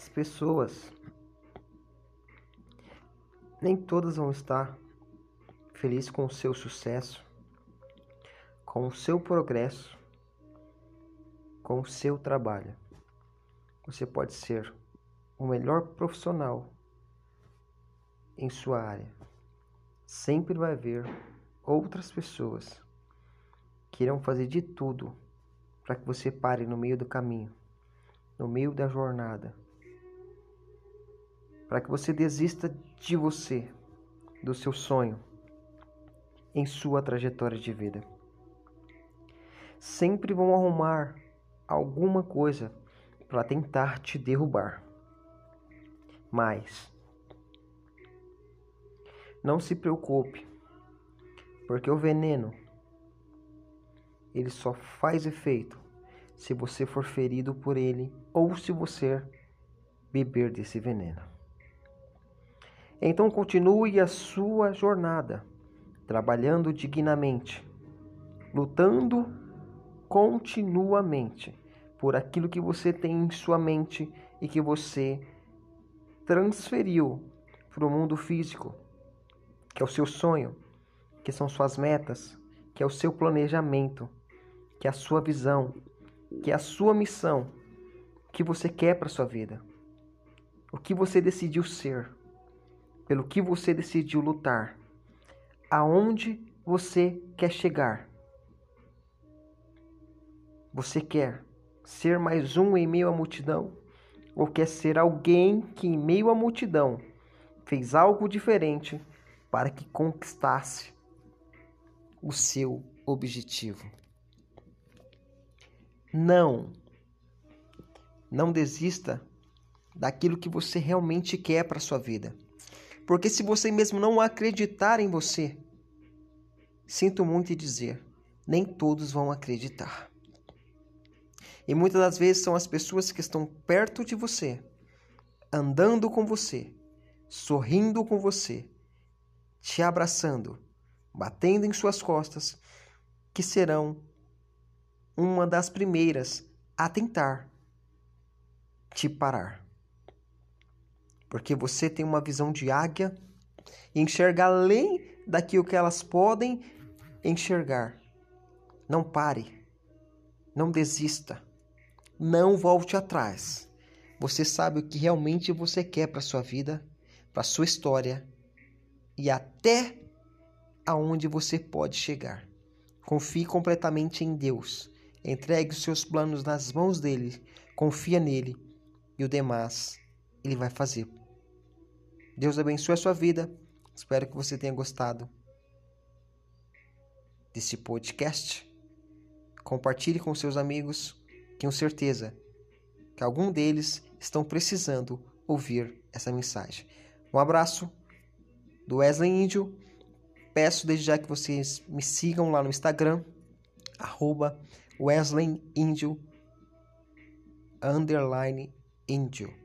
As pessoas nem todas vão estar felizes com o seu sucesso, com o seu progresso, com o seu trabalho. Você pode ser o melhor profissional em sua área. Sempre vai haver outras pessoas que irão fazer de tudo para que você pare no meio do caminho, no meio da jornada, para que você desista de você, do seu sonho, em sua trajetória de vida. Sempre vão arrumar alguma coisa para tentar te derrubar. Mas não se preocupe, porque o veneno ele só faz efeito se você for ferido por ele ou se você beber desse veneno. Então continue a sua jornada, trabalhando dignamente, lutando continuamente por aquilo que você tem em sua mente e que você transferiu para o mundo físico, que é o seu sonho, que são suas metas, que é o seu planejamento que é a sua visão, que é a sua missão, o que você quer para sua vida, o que você decidiu ser, pelo que você decidiu lutar, aonde você quer chegar. Você quer ser mais um em meio à multidão? Ou quer ser alguém que, em meio à multidão, fez algo diferente para que conquistasse o seu objetivo? Não. Não desista daquilo que você realmente quer para sua vida. Porque se você mesmo não acreditar em você, sinto muito em dizer, nem todos vão acreditar. E muitas das vezes são as pessoas que estão perto de você, andando com você, sorrindo com você, te abraçando, batendo em suas costas, que serão uma das primeiras a tentar te parar. Porque você tem uma visão de águia e enxerga além daquilo que elas podem enxergar. Não pare. Não desista. Não volte atrás. Você sabe o que realmente você quer para sua vida, para sua história e até aonde você pode chegar. Confie completamente em Deus Entregue os seus planos nas mãos dele, confia nele e o demais ele vai fazer. Deus abençoe a sua vida. Espero que você tenha gostado desse podcast. Compartilhe com seus amigos. Tenho certeza que algum deles estão precisando ouvir essa mensagem. Um abraço do Wesley Índio. Peço desde já que vocês me sigam lá no Instagram, arroba Wesley Índio, underline Índio.